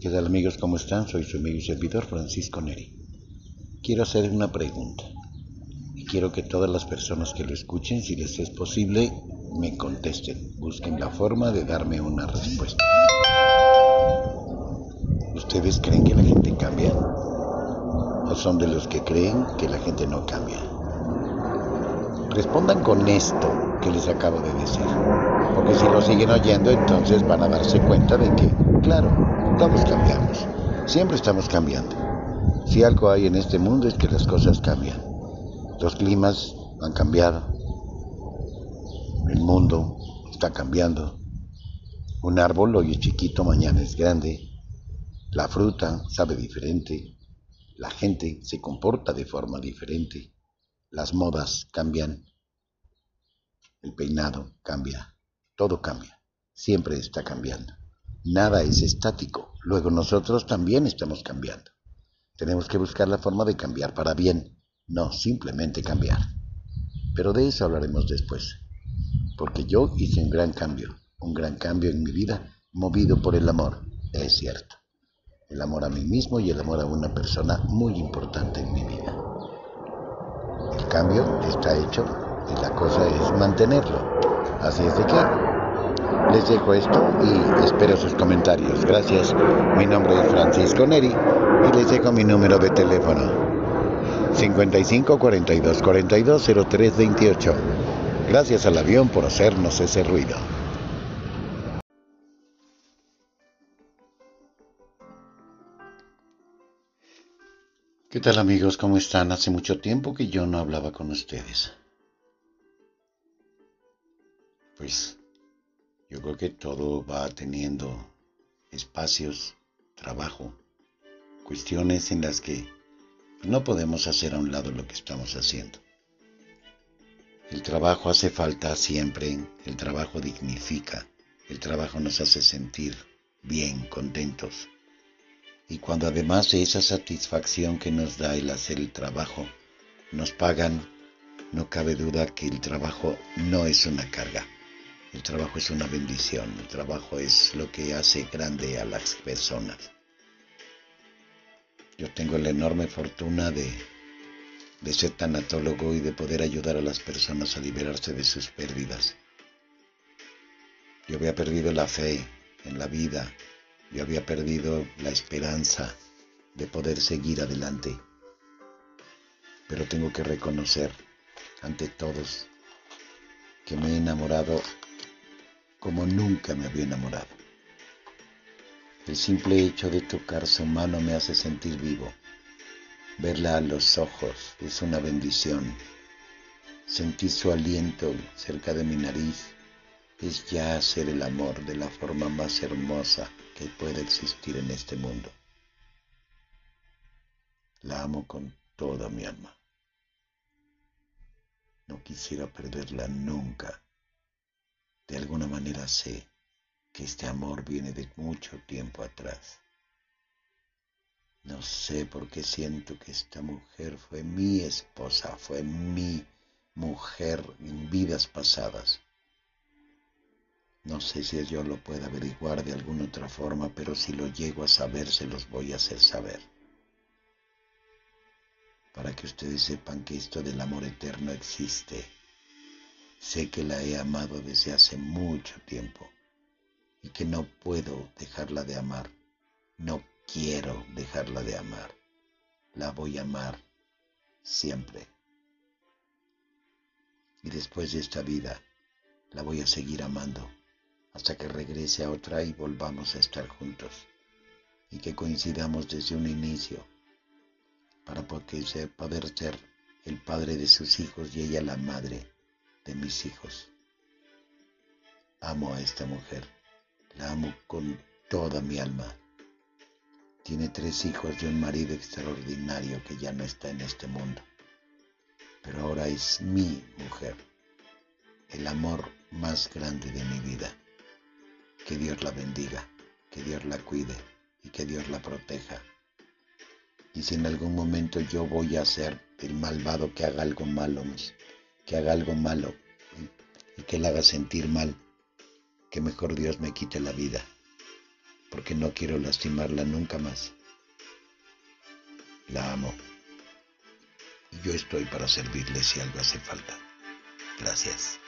¿Qué tal amigos? ¿Cómo están? Soy su amigo y servidor Francisco Neri. Quiero hacer una pregunta y quiero que todas las personas que lo escuchen, si les es posible, me contesten. Busquen la forma de darme una respuesta. ¿Ustedes creen que la gente cambia? ¿O son de los que creen que la gente no cambia? Respondan con esto que les acabo de decir. Porque si lo siguen oyendo, entonces van a darse cuenta de que, claro, todos cambiamos. Siempre estamos cambiando. Si algo hay en este mundo es que las cosas cambian. Los climas han cambiado. El mundo está cambiando. Un árbol hoy es chiquito, mañana es grande. La fruta sabe diferente. La gente se comporta de forma diferente. Las modas cambian. El peinado cambia. Todo cambia. Siempre está cambiando. Nada es estático. Luego nosotros también estamos cambiando. Tenemos que buscar la forma de cambiar para bien, no simplemente cambiar. Pero de eso hablaremos después. Porque yo hice un gran cambio, un gran cambio en mi vida, movido por el amor, es cierto. El amor a mí mismo y el amor a una persona muy importante en mi vida. El cambio está hecho y la cosa es mantenerlo. Así es de que les dejo esto y espero sus comentarios. Gracias. Mi nombre es Francisco Neri y les dejo mi número de teléfono. 55 42 42 03 28. Gracias al avión por hacernos ese ruido. ¿Qué tal amigos? ¿Cómo están? Hace mucho tiempo que yo no hablaba con ustedes. Pues yo creo que todo va teniendo espacios, trabajo, cuestiones en las que no podemos hacer a un lado lo que estamos haciendo. El trabajo hace falta siempre, el trabajo dignifica, el trabajo nos hace sentir bien, contentos. Y cuando además de esa satisfacción que nos da el hacer el trabajo, nos pagan, no cabe duda que el trabajo no es una carga el trabajo es una bendición, el trabajo es lo que hace grande a las personas. Yo tengo la enorme fortuna de, de ser tanatólogo y de poder ayudar a las personas a liberarse de sus pérdidas. Yo había perdido la fe en la vida, yo había perdido la esperanza de poder seguir adelante. Pero tengo que reconocer ante todos que me he enamorado como nunca me había enamorado. El simple hecho de tocar su mano me hace sentir vivo. Verla a los ojos es una bendición. Sentir su aliento cerca de mi nariz es ya hacer el amor de la forma más hermosa que pueda existir en este mundo. La amo con toda mi alma. No quisiera perderla nunca. De alguna manera sé que este amor viene de mucho tiempo atrás. No sé por qué siento que esta mujer fue mi esposa, fue mi mujer en vidas pasadas. No sé si yo lo puedo averiguar de alguna otra forma, pero si lo llego a saber, se los voy a hacer saber. Para que ustedes sepan que esto del amor eterno existe Sé que la he amado desde hace mucho tiempo y que no puedo dejarla de amar. No quiero dejarla de amar. La voy a amar siempre. Y después de esta vida, la voy a seguir amando hasta que regrese a otra y volvamos a estar juntos y que coincidamos desde un inicio para poder ser el padre de sus hijos y ella la madre de mis hijos. Amo a esta mujer, la amo con toda mi alma. Tiene tres hijos y un marido extraordinario que ya no está en este mundo, pero ahora es mi mujer, el amor más grande de mi vida. Que Dios la bendiga, que Dios la cuide y que Dios la proteja. Y si en algún momento yo voy a ser el malvado que haga algo malo, que haga algo malo y que la haga sentir mal, que mejor Dios me quite la vida. porque no quiero lastimarla nunca más. La amo. Y yo estoy para servirle si algo hace falta. Gracias.